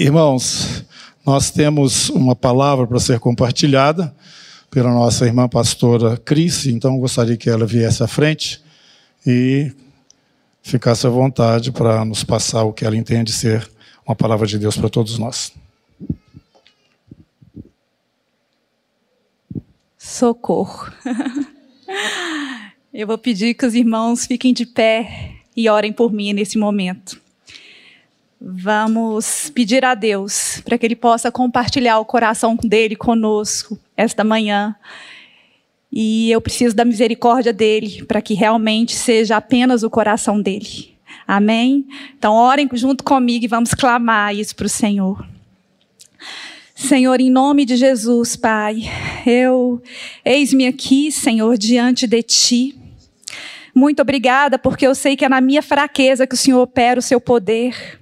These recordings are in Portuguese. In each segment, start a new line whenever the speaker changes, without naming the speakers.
Irmãos, nós temos uma palavra para ser compartilhada pela nossa irmã pastora Cris, então gostaria que ela viesse à frente e ficasse à vontade para nos passar o que ela entende ser uma palavra de Deus para todos nós.
Socorro. Eu vou pedir que os irmãos fiquem de pé e orem por mim nesse momento. Vamos pedir a Deus para que Ele possa compartilhar o coração dele conosco esta manhã. E eu preciso da misericórdia dele para que realmente seja apenas o coração dele. Amém? Então, orem junto comigo e vamos clamar isso para o Senhor. Senhor, em nome de Jesus, Pai, eu eis-me aqui, Senhor, diante de Ti. Muito obrigada, porque eu sei que é na minha fraqueza que o Senhor opera o seu poder.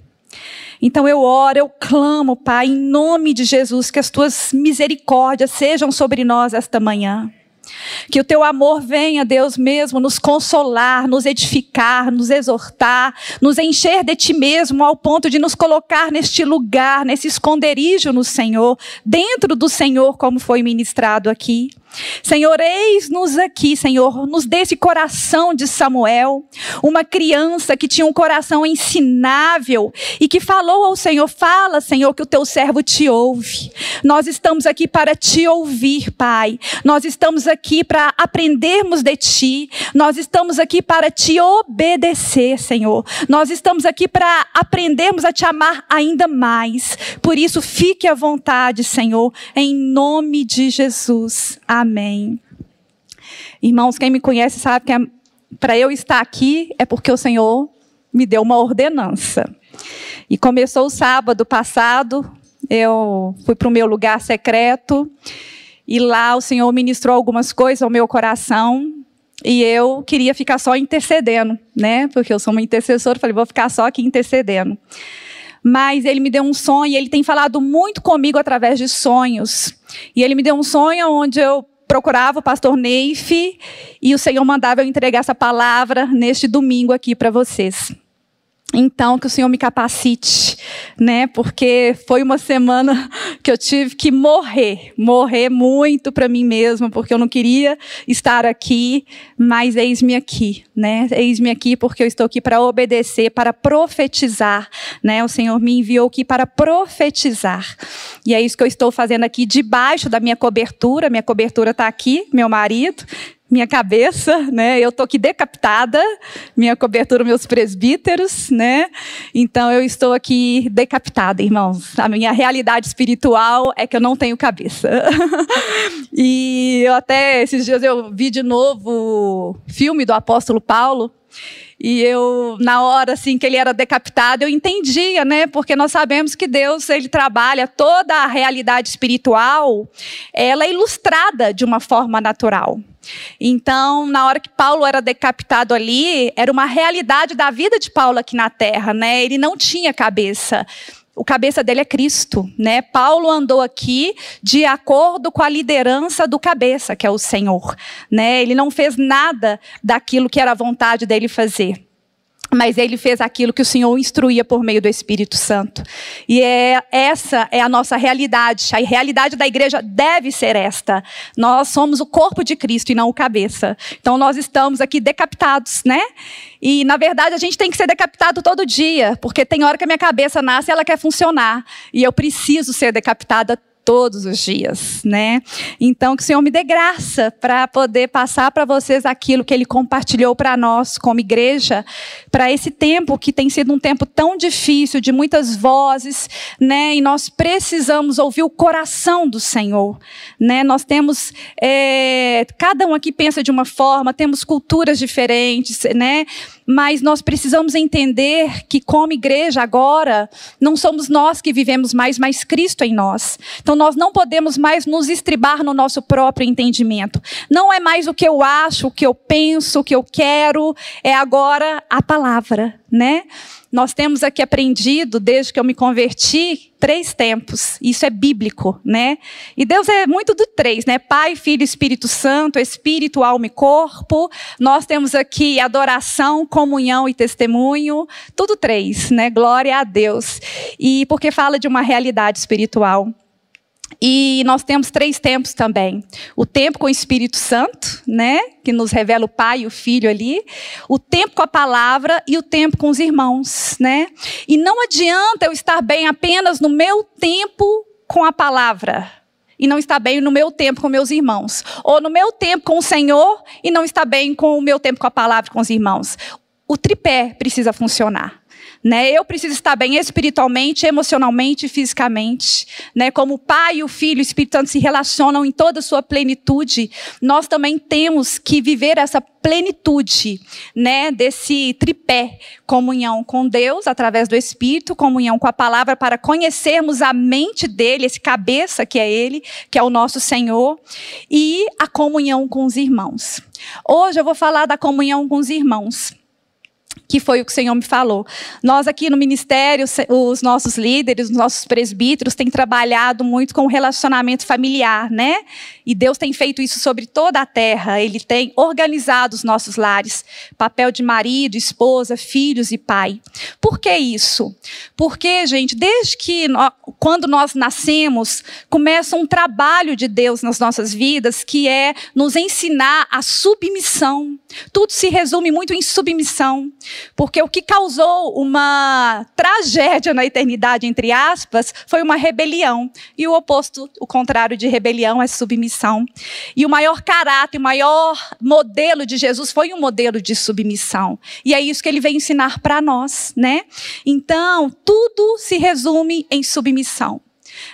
Então eu oro, eu clamo, Pai, em nome de Jesus, que as tuas misericórdias sejam sobre nós esta manhã. Que o teu amor venha, Deus mesmo, nos consolar, nos edificar, nos exortar, nos encher de ti mesmo, ao ponto de nos colocar neste lugar, nesse esconderijo no Senhor, dentro do Senhor, como foi ministrado aqui. Senhor, eis-nos aqui, Senhor, nos dê esse coração de Samuel, uma criança que tinha um coração ensinável e que falou ao Senhor: Fala, Senhor, que o teu servo te ouve. Nós estamos aqui para te ouvir, Pai. Nós estamos aqui para aprendermos de ti. Nós estamos aqui para te obedecer, Senhor. Nós estamos aqui para aprendermos a te amar ainda mais. Por isso, fique à vontade, Senhor, em nome de Jesus. Amém. Amém. Irmãos, quem me conhece sabe que é, para eu estar aqui é porque o Senhor me deu uma ordenança. E começou o sábado passado, eu fui para o meu lugar secreto, e lá o Senhor ministrou algumas coisas ao meu coração, e eu queria ficar só intercedendo, né? Porque eu sou uma intercessora, falei, vou ficar só aqui intercedendo. Mas ele me deu um sonho, ele tem falado muito comigo através de sonhos. E ele me deu um sonho onde eu procurava o pastor Neif e o Senhor mandava eu entregar essa palavra neste domingo aqui para vocês. Então, que o Senhor me capacite, né? Porque foi uma semana que eu tive que morrer, morrer muito para mim mesma, porque eu não queria estar aqui, mas eis-me aqui, né? Eis-me aqui porque eu estou aqui para obedecer, para profetizar, né? O Senhor me enviou aqui para profetizar. E é isso que eu estou fazendo aqui debaixo da minha cobertura. Minha cobertura está aqui, meu marido, minha cabeça, né? Eu tô aqui decapitada, minha cobertura, meus presbíteros, né? Então eu estou aqui decapitada, irmãos. A minha realidade espiritual é que eu não tenho cabeça. e eu até esses dias eu vi de novo o filme do apóstolo Paulo. E eu, na hora assim que ele era decapitado, eu entendia, né? Porque nós sabemos que Deus, ele trabalha toda a realidade espiritual, ela é ilustrada de uma forma natural. Então, na hora que Paulo era decapitado ali, era uma realidade da vida de Paulo aqui na terra, né? Ele não tinha cabeça. O cabeça dele é Cristo, né? Paulo andou aqui de acordo com a liderança do cabeça, que é o Senhor, né? Ele não fez nada daquilo que era a vontade dele fazer mas ele fez aquilo que o Senhor instruía por meio do Espírito Santo. E é, essa é a nossa realidade. A realidade da igreja deve ser esta. Nós somos o corpo de Cristo e não o cabeça. Então nós estamos aqui decapitados, né? E na verdade a gente tem que ser decapitado todo dia, porque tem hora que a minha cabeça nasce e ela quer funcionar. E eu preciso ser decapitada todos os dias, né? Então que o Senhor me dê graça para poder passar para vocês aquilo que ele compartilhou para nós como igreja, para esse tempo que tem sido um tempo tão difícil, de muitas vozes, né? E nós precisamos ouvir o coração do Senhor, né? Nós temos é, cada um aqui pensa de uma forma, temos culturas diferentes, né? Mas nós precisamos entender que, como igreja, agora, não somos nós que vivemos mais, mas Cristo em nós. Então, nós não podemos mais nos estribar no nosso próprio entendimento. Não é mais o que eu acho, o que eu penso, o que eu quero, é agora a palavra, né? Nós temos aqui aprendido, desde que eu me converti, três tempos. Isso é bíblico, né? E Deus é muito do três, né? Pai, Filho, Espírito Santo, Espírito, alma e corpo. Nós temos aqui adoração, comunhão e testemunho, tudo três, né? Glória a Deus. E porque fala de uma realidade espiritual. E nós temos três tempos também. O tempo com o Espírito Santo, né, que nos revela o Pai e o Filho ali, o tempo com a palavra e o tempo com os irmãos, né? E não adianta eu estar bem apenas no meu tempo com a palavra e não estar bem no meu tempo com meus irmãos, ou no meu tempo com o Senhor e não estar bem com o meu tempo com a palavra com os irmãos. O tripé precisa funcionar. Né? Eu preciso estar bem espiritualmente, emocionalmente fisicamente. Né? Como o Pai, o Filho e o Espírito Santo se relacionam em toda a sua plenitude, nós também temos que viver essa plenitude né? desse tripé. Comunhão com Deus, através do Espírito, comunhão com a palavra, para conhecermos a mente dele, esse cabeça que é ele, que é o nosso Senhor, e a comunhão com os irmãos. Hoje eu vou falar da comunhão com os irmãos que foi o que o Senhor me falou. Nós aqui no ministério, os nossos líderes, os nossos presbíteros têm trabalhado muito com o relacionamento familiar, né? E Deus tem feito isso sobre toda a terra. Ele tem organizado os nossos lares, papel de marido, esposa, filhos e pai. Por que isso? Porque, gente, desde que nós, quando nós nascemos, começa um trabalho de Deus nas nossas vidas, que é nos ensinar a submissão. Tudo se resume muito em submissão. Porque o que causou uma tragédia na eternidade, entre aspas, foi uma rebelião. E o oposto, o contrário de rebelião, é submissão. E o maior caráter, o maior modelo de Jesus foi um modelo de submissão. E é isso que ele vem ensinar para nós, né? Então, tudo se resume em submissão.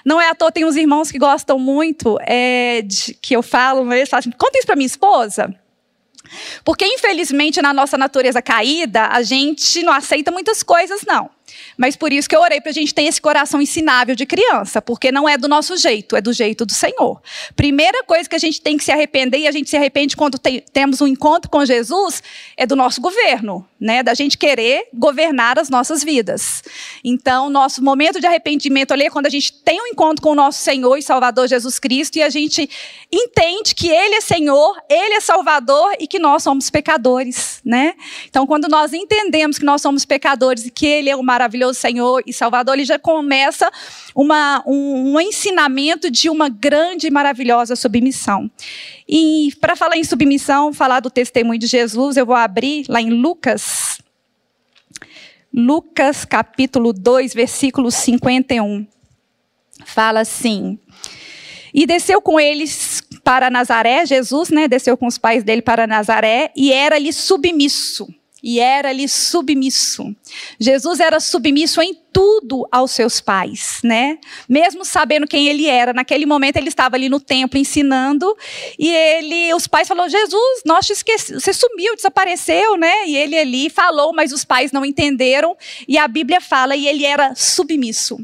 Não é à toa, tem uns irmãos que gostam muito, é, de, que eu falo, eles falam assim, conta isso para minha esposa. Porque, infelizmente, na nossa natureza caída, a gente não aceita muitas coisas, não. Mas por isso que eu orei para a gente ter esse coração ensinável de criança, porque não é do nosso jeito, é do jeito do Senhor. Primeira coisa que a gente tem que se arrepender, e a gente se arrepende quando tem, temos um encontro com Jesus, é do nosso governo, né? Da gente querer governar as nossas vidas. Então, nosso momento de arrependimento ali é quando a gente tem um encontro com o nosso Senhor e Salvador Jesus Cristo e a gente entende que Ele é Senhor, Ele é Salvador e que nós somos pecadores, né? Então, quando nós entendemos que nós somos pecadores e que Ele é o maravilhoso maravilhoso Senhor e Salvador, ele já começa uma, um, um ensinamento de uma grande e maravilhosa submissão. E para falar em submissão, falar do testemunho de Jesus, eu vou abrir lá em Lucas, Lucas capítulo 2, versículo 51. Fala assim: E desceu com eles para Nazaré, Jesus, né, desceu com os pais dele para Nazaré, e era-lhe submisso e era-lhe submisso. Jesus era submisso em tudo aos seus pais, né? Mesmo sabendo quem ele era, naquele momento ele estava ali no templo ensinando e ele, os pais falaram: "Jesus, nós te esqueci, você sumiu, desapareceu, né?" E ele ali falou, mas os pais não entenderam e a Bíblia fala e ele era submisso.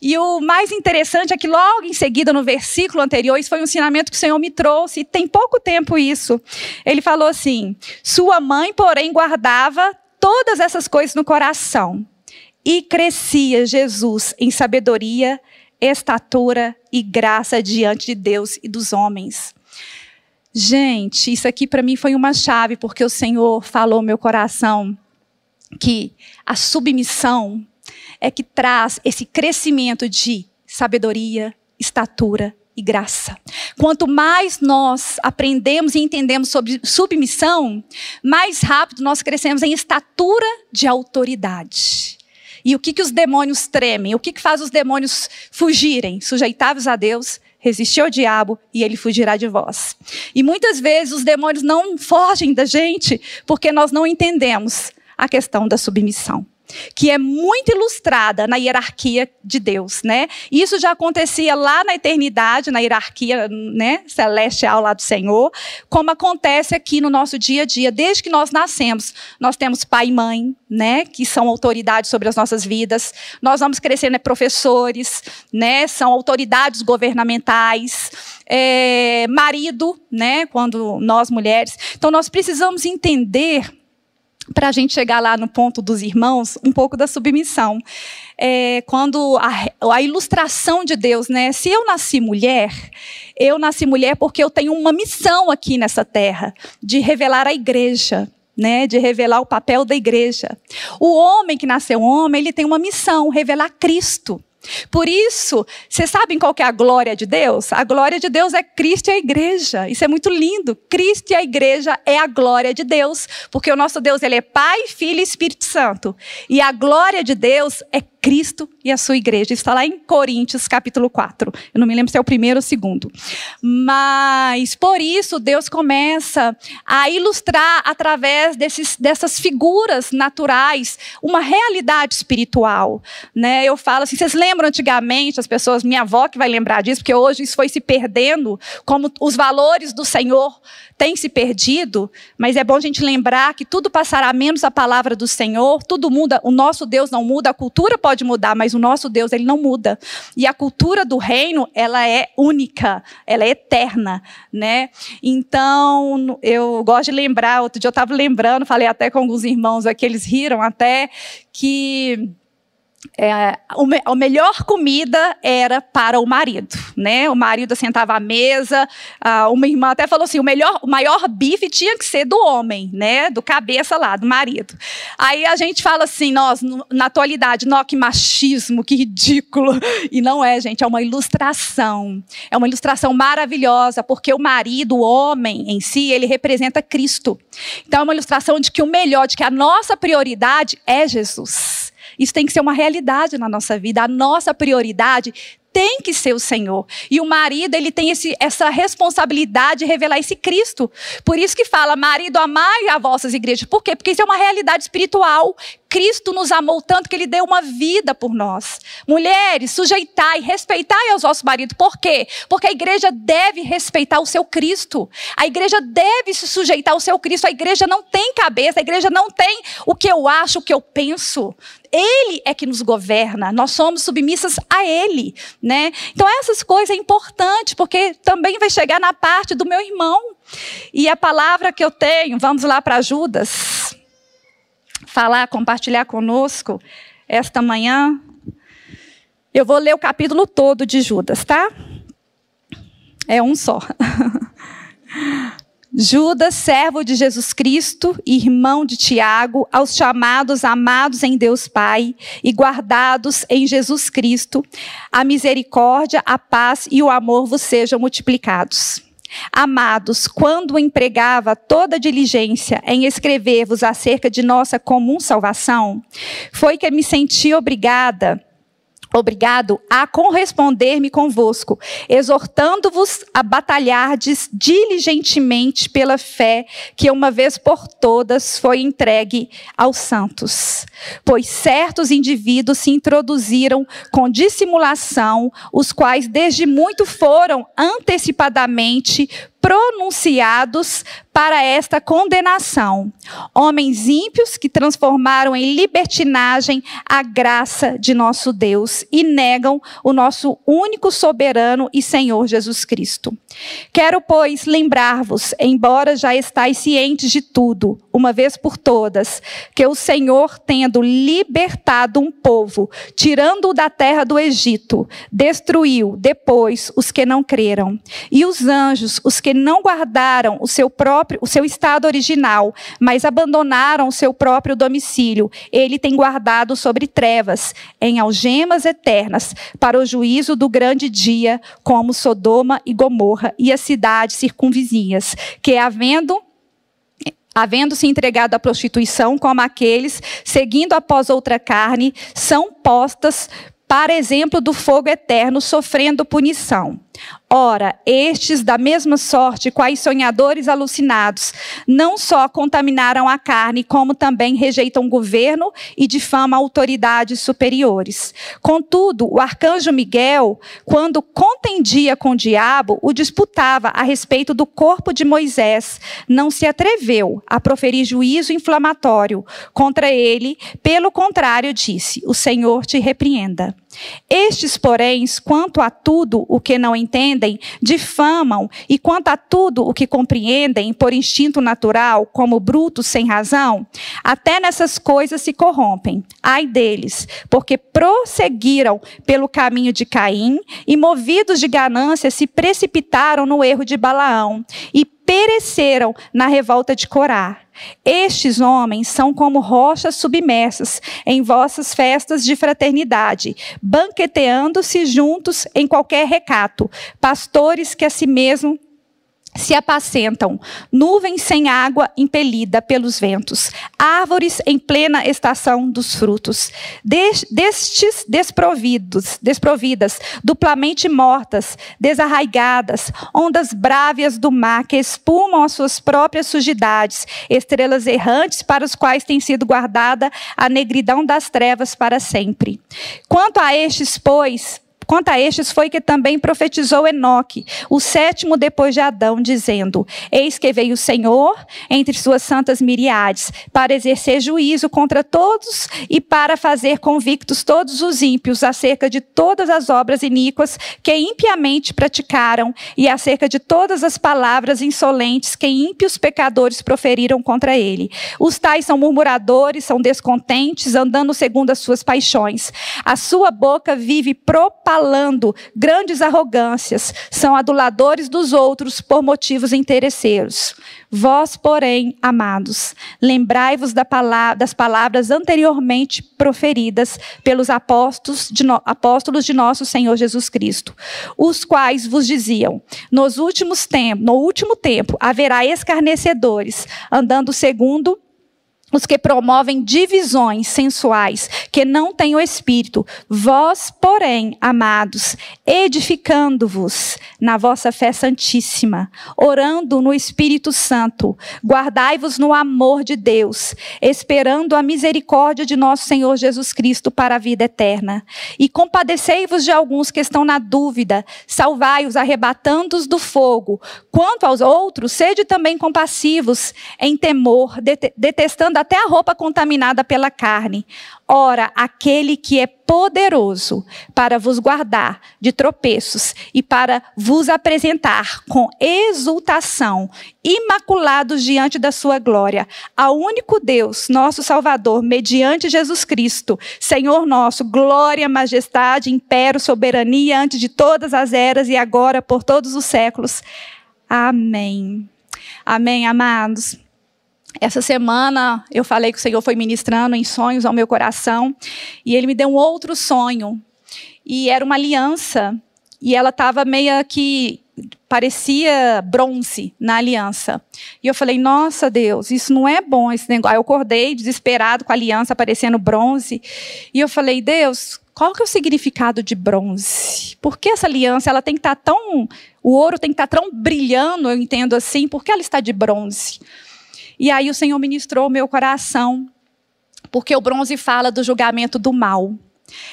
E o mais interessante é que logo em seguida, no versículo anterior, isso foi um ensinamento que o Senhor me trouxe, e tem pouco tempo isso. Ele falou assim: Sua mãe, porém, guardava todas essas coisas no coração. E crescia Jesus em sabedoria, estatura e graça diante de Deus e dos homens. Gente, isso aqui para mim foi uma chave, porque o Senhor falou meu coração que a submissão é que traz esse crescimento de sabedoria, estatura e graça. Quanto mais nós aprendemos e entendemos sobre submissão, mais rápido nós crescemos em estatura de autoridade. E o que, que os demônios tremem? O que, que faz os demônios fugirem? Sujeitáveis a Deus, resistir ao diabo e ele fugirá de vós. E muitas vezes os demônios não fogem da gente porque nós não entendemos a questão da submissão que é muito ilustrada na hierarquia de Deus, né? Isso já acontecia lá na eternidade, na hierarquia, né, celestial lá do Senhor, como acontece aqui no nosso dia a dia, desde que nós nascemos. Nós temos pai e mãe, né, que são autoridades sobre as nossas vidas. Nós vamos crescendo né, professores, né, são autoridades governamentais. É, marido, né, quando nós mulheres. Então nós precisamos entender para a gente chegar lá no ponto dos irmãos, um pouco da submissão. É, quando a, a, ilustração de Deus, né? Se eu nasci mulher, eu nasci mulher porque eu tenho uma missão aqui nessa terra de revelar a igreja. Né, de revelar o papel da igreja. O homem que nasceu homem, ele tem uma missão, revelar Cristo. Por isso, vocês sabem qual é a glória de Deus? A glória de Deus é Cristo e a igreja. Isso é muito lindo. Cristo e a igreja é a glória de Deus, porque o nosso Deus ele é Pai, Filho e Espírito Santo. E a glória de Deus é Cristo e a sua igreja. Está lá em Coríntios, capítulo 4. Eu não me lembro se é o primeiro ou o segundo. Mas, por isso, Deus começa a ilustrar, através desses, dessas figuras naturais, uma realidade espiritual. Né? Eu falo assim, vocês lembram antigamente, as pessoas, minha avó que vai lembrar disso, porque hoje isso foi se perdendo, como os valores do Senhor têm se perdido, mas é bom a gente lembrar que tudo passará menos a palavra do Senhor, tudo muda, o nosso Deus não muda, a cultura pode mudar, mas o nosso Deus, ele não muda. E a cultura do reino, ela é única, ela é eterna, né? Então, eu gosto de lembrar, outro dia eu estava lembrando, falei até com alguns irmãos aqui, eles riram até que é, a melhor comida era para o marido, né? O marido sentava à mesa, uma irmã até falou assim, o melhor, o maior bife tinha que ser do homem, né? Do cabeça lá, do marido. Aí a gente fala assim, nós na atualidade, nó que machismo, que ridículo. E não é, gente, é uma ilustração. É uma ilustração maravilhosa, porque o marido, o homem em si, ele representa Cristo. Então é uma ilustração de que o melhor, de que a nossa prioridade é Jesus. Isso tem que ser uma realidade na nossa vida. A nossa prioridade tem que ser o Senhor. E o marido, ele tem esse, essa responsabilidade de revelar esse Cristo. Por isso que fala, marido, amai a vossas igrejas. Por quê? Porque isso é uma realidade espiritual. Cristo nos amou tanto que ele deu uma vida por nós. Mulheres, sujeitai, respeitai aos vossos maridos. Por quê? Porque a igreja deve respeitar o seu Cristo. A igreja deve se sujeitar ao seu Cristo. A igreja não tem cabeça, a igreja não tem o que eu acho, o que eu penso. Ele é que nos governa, nós somos submissas a Ele, né? Então essas coisas é importante, porque também vai chegar na parte do meu irmão. E a palavra que eu tenho, vamos lá para Judas, falar, compartilhar conosco esta manhã. Eu vou ler o capítulo todo de Judas, tá? É um só. Judas, servo de Jesus Cristo, irmão de Tiago, aos chamados amados em Deus Pai e guardados em Jesus Cristo, a misericórdia, a paz e o amor vos sejam multiplicados. Amados, quando empregava toda diligência em escrever-vos acerca de nossa comum salvação, foi que me senti obrigada obrigado a corresponder-me convosco, exortando-vos a batalhardes diligentemente pela fé que uma vez por todas foi entregue aos santos. Pois certos indivíduos se introduziram com dissimulação, os quais desde muito foram antecipadamente pronunciados para esta condenação. Homens ímpios que transformaram em libertinagem a graça de nosso Deus e negam o nosso único soberano e Senhor Jesus Cristo. Quero, pois, lembrar-vos, embora já estáis cientes de tudo, uma vez por todas, que o Senhor, tendo libertado um povo, tirando-o da terra do Egito, destruiu depois os que não creram, e os anjos, os que não guardaram o seu próprio, o seu estado original, mas abandonaram o seu próprio domicílio. Ele tem guardado sobre trevas, em algemas eternas, para o juízo do grande dia, como Sodoma e Gomorra e as cidades circunvizinhas, que havendo havendo se entregado à prostituição, como aqueles, seguindo após outra carne, são postas para exemplo do fogo eterno, sofrendo punição. Ora, estes, da mesma sorte, quais sonhadores alucinados, não só contaminaram a carne, como também rejeitam o governo e difamam autoridades superiores. Contudo, o arcanjo Miguel, quando contendia com o diabo, o disputava a respeito do corpo de Moisés, não se atreveu a proferir juízo inflamatório contra ele, pelo contrário, disse: O Senhor te repreenda. Estes, porém, quanto a tudo o que não entendem, difamam, e quanto a tudo o que compreendem por instinto natural, como brutos sem razão, até nessas coisas se corrompem. Ai deles, porque prosseguiram pelo caminho de Caim e, movidos de ganância, se precipitaram no erro de Balaão e pereceram na revolta de Corá. Estes homens são como rochas submersas em vossas festas de fraternidade, banqueteando-se juntos em qualquer recato, pastores que a si mesmo se apacentam, nuvens sem água impelida pelos ventos, árvores em plena estação dos frutos, destes desprovidos, desprovidas, duplamente mortas, desarraigadas, ondas brávias do mar que espumam as suas próprias sujidades, estrelas errantes para os quais tem sido guardada a negridão das trevas para sempre. Quanto a estes, pois, Quanto a estes foi que também profetizou Enoque, o sétimo depois de Adão, dizendo: Eis que veio o Senhor entre suas santas miriades, para exercer juízo contra todos e para fazer convictos todos os ímpios acerca de todas as obras iníquas que impiamente praticaram e acerca de todas as palavras insolentes que ímpios pecadores proferiram contra ele. Os tais são murmuradores, são descontentes, andando segundo as suas paixões. A sua boca vive propagando falando grandes arrogâncias, são aduladores dos outros por motivos interesseiros. Vós, porém, amados, lembrai-vos das palavras anteriormente proferidas pelos apóstolos de, apóstolos de nosso Senhor Jesus Cristo, os quais vos diziam: nos últimos tempos, no último tempo haverá escarnecedores, andando segundo os que promovem divisões sensuais, que não têm o espírito. Vós, porém, amados, edificando-vos na vossa fé santíssima, orando no Espírito Santo, guardai-vos no amor de Deus, esperando a misericórdia de nosso Senhor Jesus Cristo para a vida eterna. E compadecei-vos de alguns que estão na dúvida, salvai-os arrebatando-os do fogo. Quanto aos outros, sede também compassivos em temor, detestando a até a roupa contaminada pela carne. Ora, aquele que é poderoso para vos guardar de tropeços e para vos apresentar com exultação, imaculados diante da sua glória, ao único Deus, nosso Salvador, mediante Jesus Cristo, Senhor nosso, glória, majestade, império, soberania antes de todas as eras e agora por todos os séculos. Amém. Amém, amados. Essa semana eu falei que o Senhor foi ministrando em sonhos ao meu coração e ele me deu um outro sonho. E era uma aliança e ela estava meio que parecia bronze na aliança. E eu falei: "Nossa, Deus, isso não é bom esse negócio". Aí eu acordei desesperado com a aliança parecendo bronze. E eu falei: "Deus, qual que é o significado de bronze? Por que essa aliança ela tem que estar tá tão o ouro tem que estar tá tão brilhando, eu entendo assim, por que ela está de bronze? E aí o Senhor ministrou o meu coração, porque o bronze fala do julgamento do mal.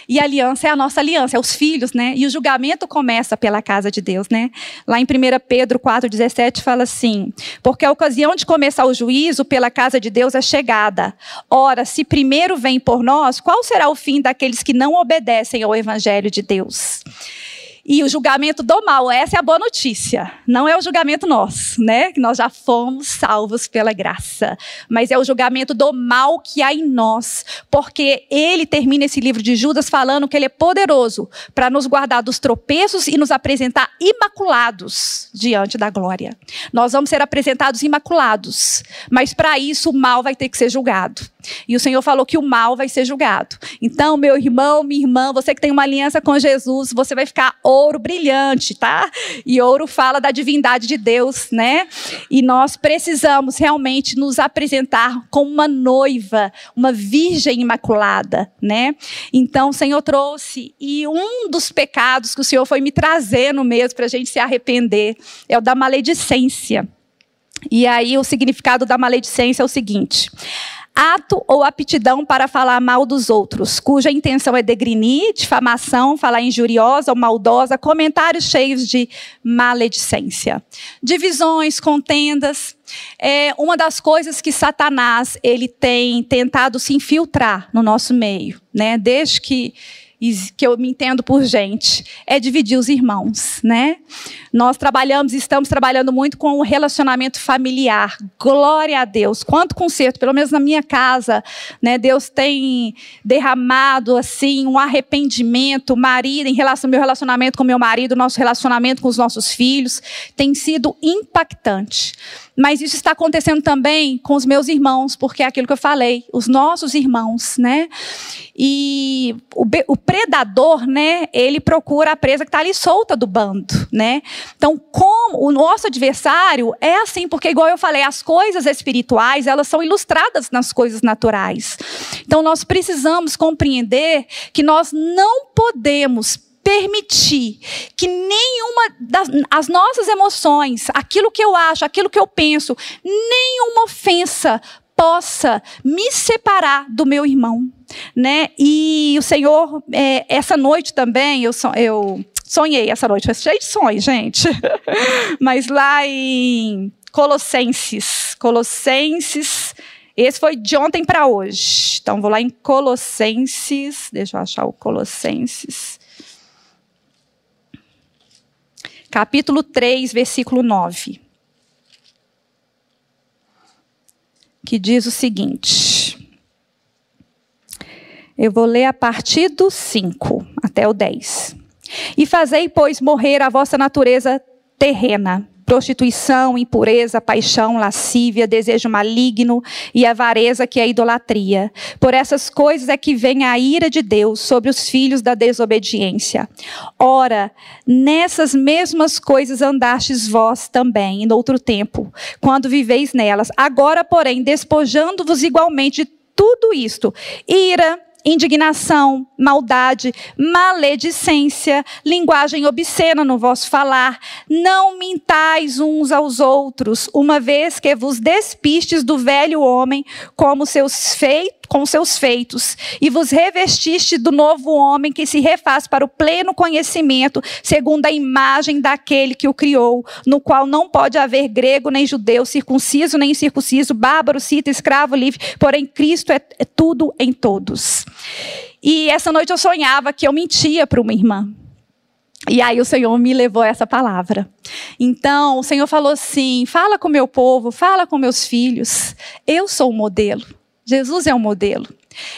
E a aliança é a nossa aliança, é os filhos, né? E o julgamento começa pela casa de Deus, né? Lá em 1 Pedro 4,17 fala assim: Porque a ocasião de começar o juízo pela casa de Deus é chegada. Ora, se primeiro vem por nós, qual será o fim daqueles que não obedecem ao evangelho de Deus? E o julgamento do mal, essa é a boa notícia. Não é o julgamento nosso, né? Que nós já fomos salvos pela graça. Mas é o julgamento do mal que há em nós. Porque ele termina esse livro de Judas falando que ele é poderoso para nos guardar dos tropeços e nos apresentar imaculados diante da glória. Nós vamos ser apresentados imaculados. Mas para isso o mal vai ter que ser julgado. E o Senhor falou que o mal vai ser julgado. Então, meu irmão, minha irmã, você que tem uma aliança com Jesus, você vai ficar ouro brilhante, tá? E ouro fala da divindade de Deus, né? E nós precisamos realmente nos apresentar como uma noiva, uma virgem imaculada, né? Então, o Senhor trouxe e um dos pecados que o Senhor foi me trazendo mesmo para a gente se arrepender é o da maledicência. E aí o significado da maledicência é o seguinte: ato ou aptidão para falar mal dos outros, cuja intenção é degrinir, difamação, falar injuriosa ou maldosa, comentários cheios de maledicência. Divisões, contendas. É uma das coisas que Satanás ele tem tentado se infiltrar no nosso meio, né? Desde que que eu me entendo por gente, é dividir os irmãos, né? Nós trabalhamos, estamos trabalhando muito com o relacionamento familiar. Glória a Deus. Quanto conserto, pelo menos na minha casa, né? Deus tem derramado assim um arrependimento, marido em relação ao meu relacionamento com meu marido, nosso relacionamento com os nossos filhos, tem sido impactante. Mas isso está acontecendo também com os meus irmãos, porque é aquilo que eu falei, os nossos irmãos, né? E o, o predador, né? Ele procura a presa que está ali solta do bando, né? Então, como o nosso adversário é assim, porque igual eu falei, as coisas espirituais elas são ilustradas nas coisas naturais. Então, nós precisamos compreender que nós não podemos permitir que nenhuma das as nossas emoções, aquilo que eu acho, aquilo que eu penso, nenhuma ofensa possa me separar do meu irmão, né? E o Senhor, é, essa noite também, eu, eu sonhei essa noite, foi cheio de sonhos, gente. Mas lá em Colossenses, Colossenses, esse foi de ontem para hoje. Então vou lá em Colossenses, deixa eu achar o Colossenses. capítulo 3, versículo 9. Que diz o seguinte. Eu vou ler a partir do 5 até o 10. E fazei, pois, morrer a vossa natureza terrena prostituição, impureza, paixão, lascívia, desejo maligno e avareza, que é a idolatria. Por essas coisas é que vem a ira de Deus sobre os filhos da desobediência. Ora, nessas mesmas coisas andastes vós também, em outro tempo, quando viveis nelas. Agora, porém, despojando-vos igualmente de tudo isto: ira, indignação, maldade, maledicência, linguagem obscena no vosso falar. Não mintais uns aos outros, uma vez que vos despistes do velho homem como seus feitos com seus feitos, e vos revestiste do novo homem que se refaz para o pleno conhecimento, segundo a imagem daquele que o criou, no qual não pode haver grego nem judeu, circunciso nem incircunciso, bárbaro, cita, escravo, livre, porém Cristo é, é tudo em todos. E essa noite eu sonhava que eu mentia para uma irmã. E aí o Senhor me levou a essa palavra. Então, o Senhor falou assim: fala com meu povo, fala com meus filhos. Eu sou o modelo. Jesus é o modelo.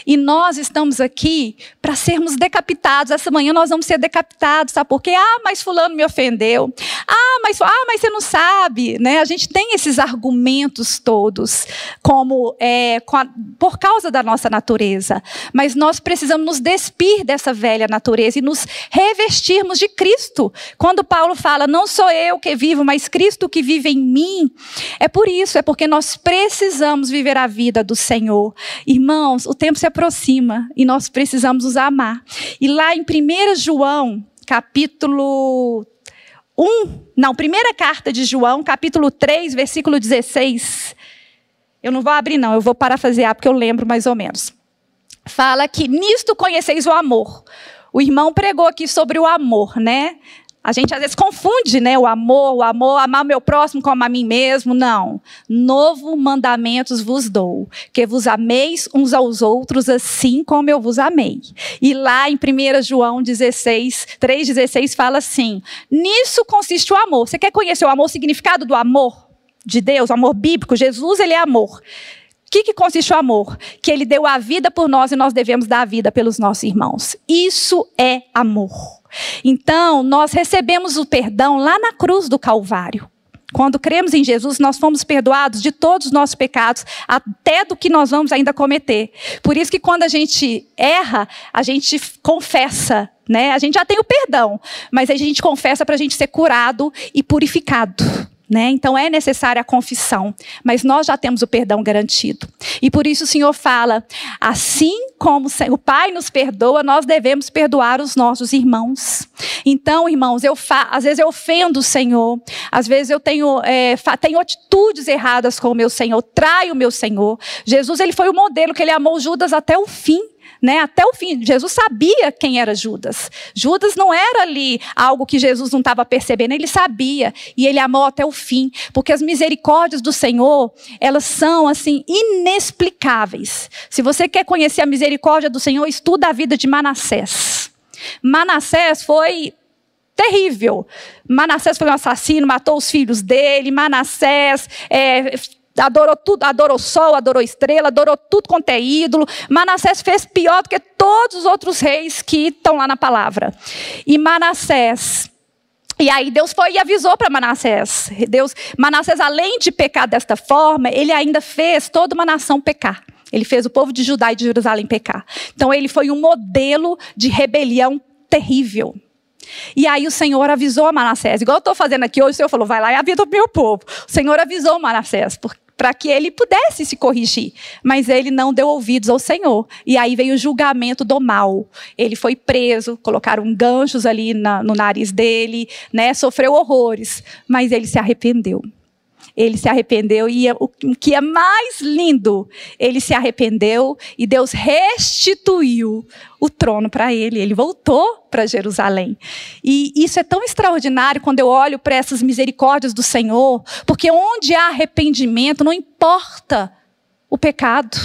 E nós estamos aqui para sermos decapitados. Essa manhã nós vamos ser decapitados, sabe por quê? Ah, mas fulano me ofendeu. Ah, mas, ah, mas você não sabe. Né? A gente tem esses argumentos todos, como é, a, por causa da nossa natureza. Mas nós precisamos nos despir dessa velha natureza e nos revestirmos de Cristo. Quando Paulo fala, não sou eu que vivo, mas Cristo que vive em mim, é por isso, é porque nós precisamos viver a vida do Senhor. Irmãos, o tempo se aproxima e nós precisamos nos amar. E lá em 1 João, capítulo 1, não, primeira carta de João, capítulo 3, versículo 16. Eu não vou abrir, não, eu vou parafrasear porque eu lembro mais ou menos. Fala que nisto conheceis o amor. O irmão pregou aqui sobre o amor, né? A gente às vezes confunde, né? O amor, o amor, amar o meu próximo como a mim mesmo. Não. Novo mandamentos vos dou, que vos ameis uns aos outros assim como eu vos amei. E lá em 1 João 16, 3,16 fala assim: Nisso consiste o amor. Você quer conhecer o amor, o significado do amor de Deus, o amor bíblico? Jesus, ele é amor. O que, que consiste o amor? Que ele deu a vida por nós e nós devemos dar a vida pelos nossos irmãos. Isso é amor. Então, nós recebemos o perdão lá na cruz do Calvário. Quando cremos em Jesus, nós fomos perdoados de todos os nossos pecados, até do que nós vamos ainda cometer. Por isso que quando a gente erra, a gente confessa, né? A gente já tem o perdão, mas a gente confessa para a gente ser curado e purificado. Né? Então é necessária a confissão, mas nós já temos o perdão garantido. E por isso o Senhor fala: assim como o Pai nos perdoa, nós devemos perdoar os nossos irmãos. Então, irmãos, eu às vezes eu ofendo o Senhor, às vezes eu tenho, é, tenho atitudes erradas com o meu Senhor, traio o meu Senhor. Jesus ele foi o modelo que ele amou Judas até o fim né, até o fim. Jesus sabia quem era Judas. Judas não era ali algo que Jesus não estava percebendo, ele sabia e ele amou até o fim, porque as misericórdias do Senhor, elas são assim inexplicáveis. Se você quer conhecer a misericórdia do Senhor, estuda a vida de Manassés. Manassés foi terrível. Manassés foi um assassino, matou os filhos dele. Manassés é, adorou tudo, adorou sol, adorou estrela, adorou tudo quanto é ídolo. Manassés fez pior do que todos os outros reis que estão lá na palavra. E Manassés e aí Deus foi e avisou para Manassés. Deus, Manassés, além de pecar desta forma, ele ainda fez toda uma nação pecar. Ele fez o povo de Judá e de Jerusalém pecar. Então ele foi um modelo de rebelião terrível. E aí o Senhor avisou a Manassés, igual eu estou fazendo aqui hoje, o Senhor falou, vai lá e avisa o meu povo. O Senhor avisou Manassés, para que ele pudesse se corrigir. Mas ele não deu ouvidos ao Senhor. E aí veio o julgamento do mal. Ele foi preso, colocaram ganchos ali na, no nariz dele, né? sofreu horrores. Mas ele se arrependeu ele se arrependeu e o que é mais lindo, ele se arrependeu e Deus restituiu o trono para ele. Ele voltou para Jerusalém. E isso é tão extraordinário quando eu olho para essas misericórdias do Senhor, porque onde há arrependimento, não importa o pecado.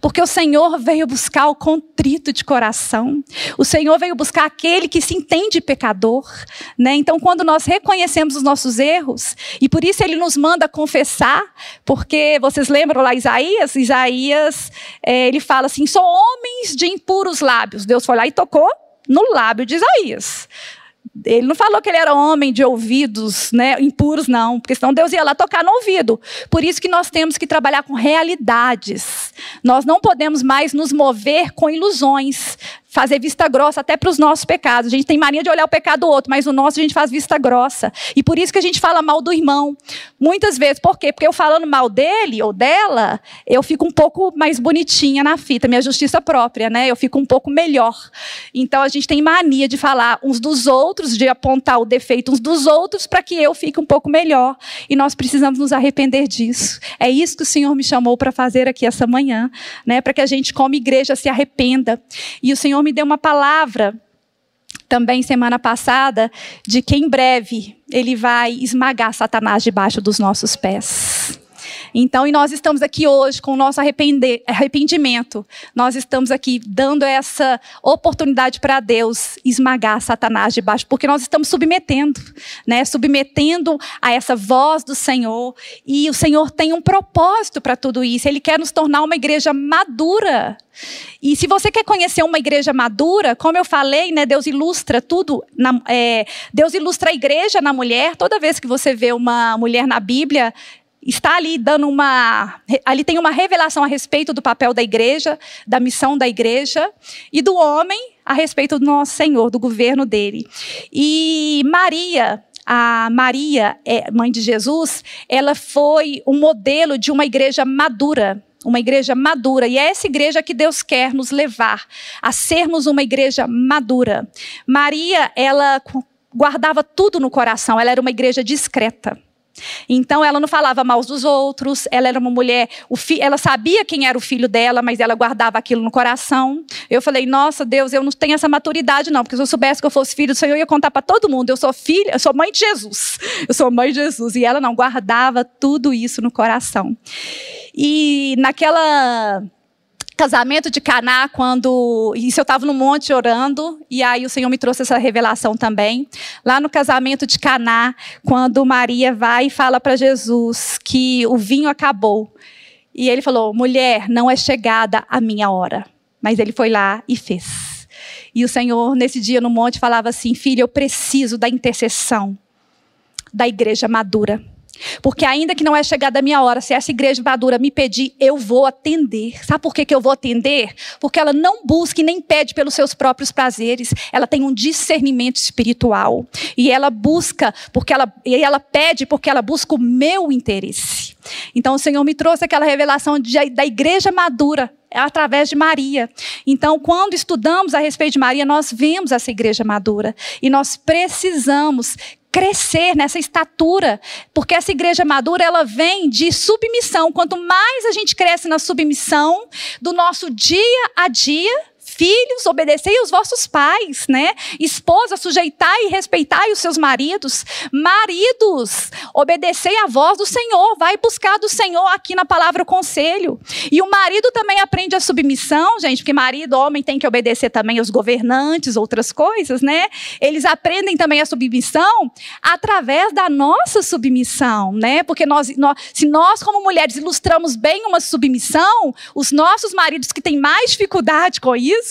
Porque o Senhor veio buscar o contrito de coração. O Senhor veio buscar aquele que se entende pecador. Né? Então, quando nós reconhecemos os nossos erros, e por isso ele nos manda confessar, porque vocês lembram lá Isaías? Isaías, é, ele fala assim: sou homens de impuros lábios. Deus foi lá e tocou no lábio de Isaías. Ele não falou que ele era homem de ouvidos né, impuros, não, porque senão Deus ia lá tocar no ouvido. Por isso que nós temos que trabalhar com realidades. Nós não podemos mais nos mover com ilusões fazer vista grossa até para os nossos pecados. A gente tem mania de olhar o pecado do outro, mas o nosso a gente faz vista grossa. E por isso que a gente fala mal do irmão. Muitas vezes, por quê? Porque eu falando mal dele ou dela, eu fico um pouco mais bonitinha na fita, minha justiça própria, né? Eu fico um pouco melhor. Então a gente tem mania de falar uns dos outros, de apontar o defeito uns dos outros para que eu fique um pouco melhor. E nós precisamos nos arrepender disso. É isso que o Senhor me chamou para fazer aqui essa manhã, né? Para que a gente como igreja se arrependa. E o Senhor me deu uma palavra também semana passada de que em breve ele vai esmagar Satanás debaixo dos nossos pés. Então, e nós estamos aqui hoje com o nosso arrependimento. Nós estamos aqui dando essa oportunidade para Deus esmagar Satanás debaixo, porque nós estamos submetendo, né? Submetendo a essa voz do Senhor. E o Senhor tem um propósito para tudo isso. Ele quer nos tornar uma igreja madura. E se você quer conhecer uma igreja madura, como eu falei, né, Deus ilustra tudo. Na, é, Deus ilustra a igreja na mulher. Toda vez que você vê uma mulher na Bíblia, está ali dando uma. Ali tem uma revelação a respeito do papel da igreja, da missão da igreja, e do homem a respeito do nosso Senhor, do governo dele. E Maria, a Maria, é, mãe de Jesus, ela foi um modelo de uma igreja madura. Uma igreja madura, e é essa igreja que Deus quer nos levar a sermos uma igreja madura. Maria, ela guardava tudo no coração, ela era uma igreja discreta. Então ela não falava mal dos outros, ela era uma mulher, ela sabia quem era o filho dela, mas ela guardava aquilo no coração. Eu falei, nossa Deus, eu não tenho essa maturidade não, porque se eu soubesse que eu fosse filho do Senhor, eu ia contar para todo mundo, eu sou filha, eu sou mãe de Jesus, eu sou mãe de Jesus. E ela não guardava tudo isso no coração. E naquela casamento de Caná, quando isso eu estava no monte orando, e aí o Senhor me trouxe essa revelação também. Lá no casamento de Caná, quando Maria vai e fala para Jesus que o vinho acabou. E ele falou: "Mulher, não é chegada a minha hora". Mas ele foi lá e fez. E o Senhor nesse dia no monte falava assim: "Filha, eu preciso da intercessão da igreja madura". Porque ainda que não é chegada a minha hora, se essa igreja madura me pedir, eu vou atender. Sabe por que, que eu vou atender? Porque ela não busca e nem pede pelos seus próprios prazeres. Ela tem um discernimento espiritual. E ela busca, porque ela, e ela pede porque ela busca o meu interesse. Então o Senhor me trouxe aquela revelação de, da igreja madura é através de Maria. Então, quando estudamos a respeito de Maria, nós vemos essa igreja madura. E nós precisamos crescer nessa estatura, porque essa igreja madura ela vem de submissão. Quanto mais a gente cresce na submissão do nosso dia a dia Filhos, obedecei aos vossos pais, né? Esposa, sujeitai e respeitai os seus maridos. Maridos, obedecei a voz do Senhor. Vai buscar do Senhor aqui na palavra conselho. E o marido também aprende a submissão, gente, porque marido, homem tem que obedecer também aos governantes, outras coisas, né? Eles aprendem também a submissão através da nossa submissão, né? Porque nós, nós se nós como mulheres ilustramos bem uma submissão, os nossos maridos que têm mais dificuldade com isso,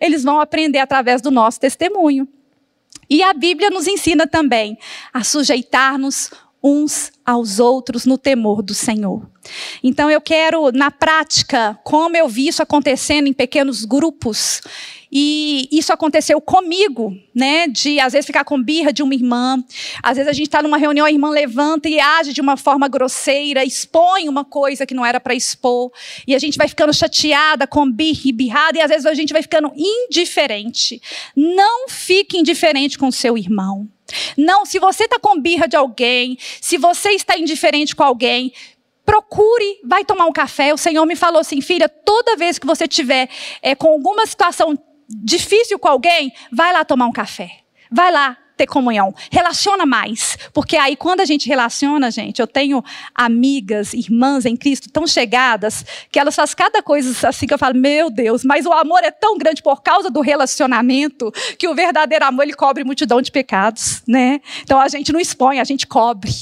eles vão aprender através do nosso testemunho. E a Bíblia nos ensina também a sujeitar-nos uns aos outros no temor do Senhor. Então eu quero, na prática, como eu vi isso acontecendo em pequenos grupos, e isso aconteceu comigo, né? De às vezes ficar com birra de uma irmã. Às vezes a gente está numa reunião, a irmã levanta e age de uma forma grosseira, expõe uma coisa que não era para expor. E a gente vai ficando chateada, com birra e birrada, e às vezes a gente vai ficando indiferente. Não fique indiferente com seu irmão. Não, se você está com birra de alguém, se você está indiferente com alguém, procure, vai tomar um café. O Senhor me falou assim, filha, toda vez que você tiver é, com alguma situação difícil com alguém, vai lá tomar um café. Vai lá ter comunhão. Relaciona mais. Porque aí, quando a gente relaciona, gente, eu tenho amigas, irmãs em Cristo tão chegadas, que elas fazem cada coisa assim que eu falo, meu Deus, mas o amor é tão grande por causa do relacionamento, que o verdadeiro amor, ele cobre multidão de pecados, né? Então, a gente não expõe, a gente cobre.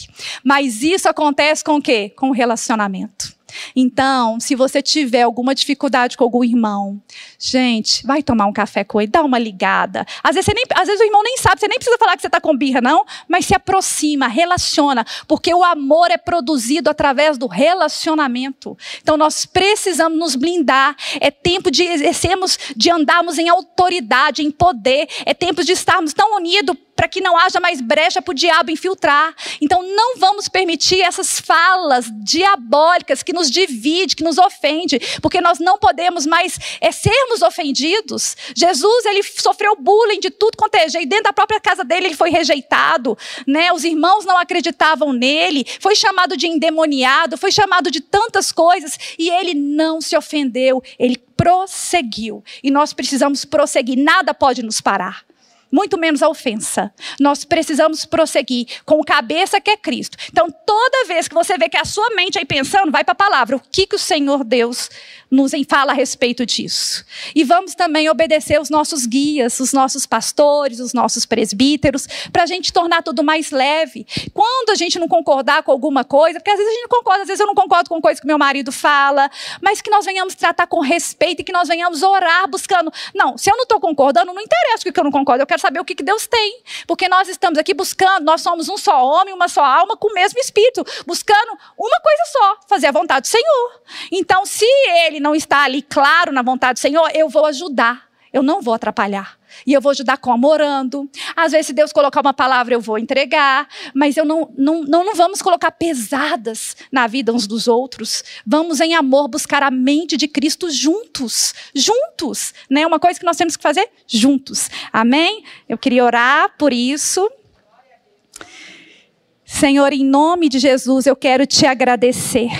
Mas isso acontece com o quê? Com o relacionamento. Então, se você tiver alguma dificuldade com algum irmão, gente, vai tomar um café com ele, dá uma ligada. Às vezes, nem, às vezes o irmão nem sabe, você nem precisa falar que você está com birra, não, mas se aproxima, relaciona, porque o amor é produzido através do relacionamento. Então, nós precisamos nos blindar. É tempo de exercermos, de andarmos em autoridade, em poder. É tempo de estarmos tão unidos para que não haja mais brecha para o diabo infiltrar. Então não vamos permitir essas falas diabólicas que nos divide, que nos ofende, porque nós não podemos mais é, sermos ofendidos. Jesus ele sofreu bullying de tudo quanto é jeito, dentro da própria casa dele ele foi rejeitado, né? Os irmãos não acreditavam nele, foi chamado de endemoniado, foi chamado de tantas coisas e ele não se ofendeu, ele prosseguiu. E nós precisamos prosseguir, nada pode nos parar muito menos a ofensa. Nós precisamos prosseguir com o cabeça que é Cristo. Então, toda vez que você vê que a sua mente aí pensando, vai para a palavra. O que, que o Senhor Deus nos fala a respeito disso? E vamos também obedecer os nossos guias, os nossos pastores, os nossos presbíteros, para a gente tornar tudo mais leve. Quando a gente não concordar com alguma coisa, porque às vezes a gente não concorda, às vezes eu não concordo com coisa que meu marido fala, mas que nós venhamos tratar com respeito e que nós venhamos orar buscando. Não, se eu não estou concordando, não interessa o que eu não concordo, eu quero saber o que Deus tem. Porque nós estamos aqui buscando, nós somos um só homem, uma só alma, com o mesmo espírito, buscando uma coisa só, fazer a vontade do Senhor. Então, se ele não está ali claro na vontade do Senhor, eu vou ajudar, eu não vou atrapalhar. E eu vou ajudar como orando. Às vezes, se Deus colocar uma palavra, eu vou entregar. Mas eu não, não, não, não vamos colocar pesadas na vida uns dos outros. Vamos, em amor, buscar a mente de Cristo juntos. Juntos. Né? Uma coisa que nós temos que fazer juntos. Amém? Eu queria orar por isso. Senhor, em nome de Jesus, eu quero te agradecer.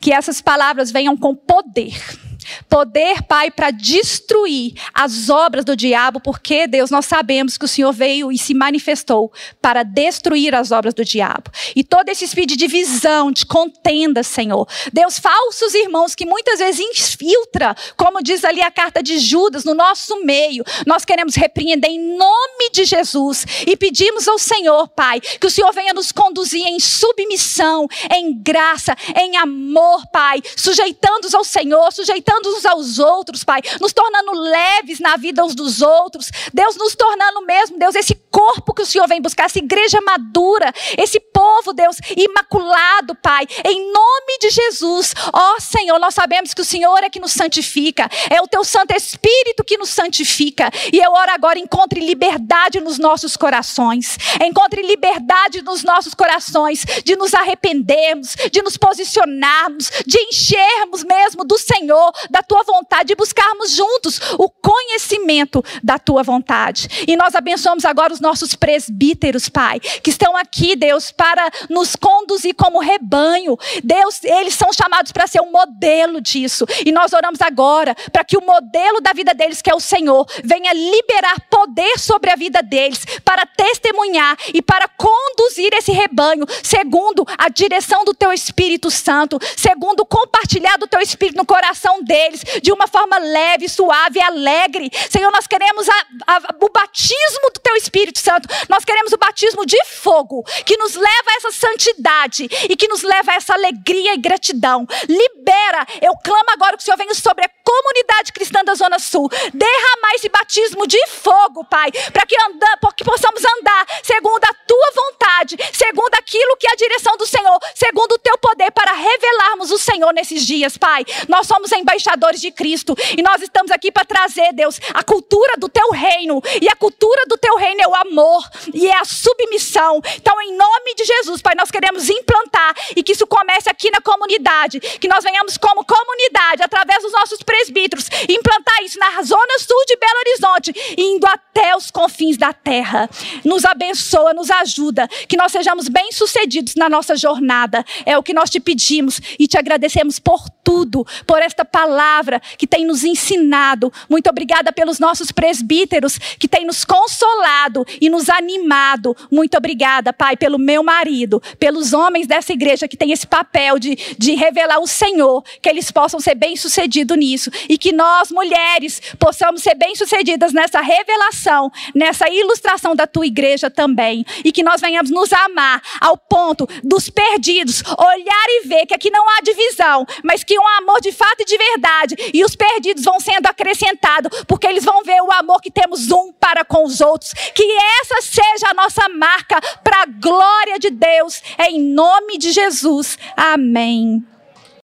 Que essas palavras venham com poder Poder, Pai, para destruir as obras do diabo, porque, Deus, nós sabemos que o Senhor veio e se manifestou para destruir as obras do diabo. E todo esse espírito de divisão, de contenda, Senhor. Deus, falsos irmãos que muitas vezes infiltra, como diz ali a carta de Judas, no nosso meio. Nós queremos repreender em nome de Jesus e pedimos ao Senhor, Pai, que o Senhor venha nos conduzir em submissão, em graça, em amor, Pai, sujeitando-os ao Senhor, sujeitando amando uns aos outros, Pai, nos tornando leves na vida uns dos outros. Deus, nos tornando mesmo, Deus, esse corpo que o Senhor vem buscar, essa igreja madura, esse povo, Deus, imaculado, Pai, em nome de Jesus. Ó Senhor, nós sabemos que o Senhor é que nos santifica, é o teu Santo Espírito que nos santifica. E eu oro agora, encontre liberdade nos nossos corações, encontre liberdade nos nossos corações de nos arrependermos, de nos posicionarmos, de enchermos mesmo do Senhor, da tua vontade e buscarmos juntos o conhecimento da tua vontade. E nós abençoamos agora os nossos presbíteros Pai, que estão aqui, Deus, para nos conduzir como rebanho. Deus, eles são chamados para ser um modelo disso. E nós oramos agora para que o modelo da vida deles, que é o Senhor, venha liberar poder sobre a vida deles para testemunhar e para conduzir esse rebanho segundo a direção do teu Espírito Santo, segundo compartilhar do teu Espírito no coração deles, de uma forma leve, suave e alegre. Senhor, nós queremos a, a, o batismo do teu Espírito Santo, nós queremos o batismo de fogo, que nos leva a essa santidade e que nos leva a essa alegria e gratidão. Libera, eu clamo agora que o Senhor venha sobre a comunidade cristã da Zona Sul, derramar esse batismo de fogo, Pai, para que, que possamos andar segundo a tua vontade, segundo aquilo que é a direção do Senhor, segundo o teu poder, para revelarmos o Senhor nesses dias, Pai. Nós somos embaixadores de Cristo e nós estamos aqui para trazer, Deus, a cultura do teu reino. E a cultura do teu reino é o amor e é a submissão. Então, em nome de Jesus, Pai, nós queremos implantar e que isso comece aqui na comunidade, que nós venhamos como comunidade, através dos nossos presbíteros, implantar isso na zona sul de Belo Horizonte, indo até os confins da terra. Nos abençoa, nos ajuda, que nós sejamos bem-sucedidos na nossa jornada. É o que nós te pedimos e te agradecemos por tudo, por esta palavra que tem nos ensinado. Muito obrigada pelos nossos presbíteros que têm nos consolado e nos animado. Muito obrigada, Pai, pelo meu marido, pelos homens dessa igreja que têm esse papel de, de revelar o Senhor, que eles possam ser bem-sucedidos nisso e que nós, mulheres, possamos ser bem-sucedidas nessa revelação, nessa ilustração da tua igreja também e que nós venhamos nos amar ao ponto dos perdidos olhar e ver que aqui não há divisão, mas que um amor de fato e de verdade e os perdidos vão sendo acrescentados, porque eles vão ver o amor que temos um para com os outros. Que essa seja a nossa marca para a glória de Deus, em nome de Jesus. Amém.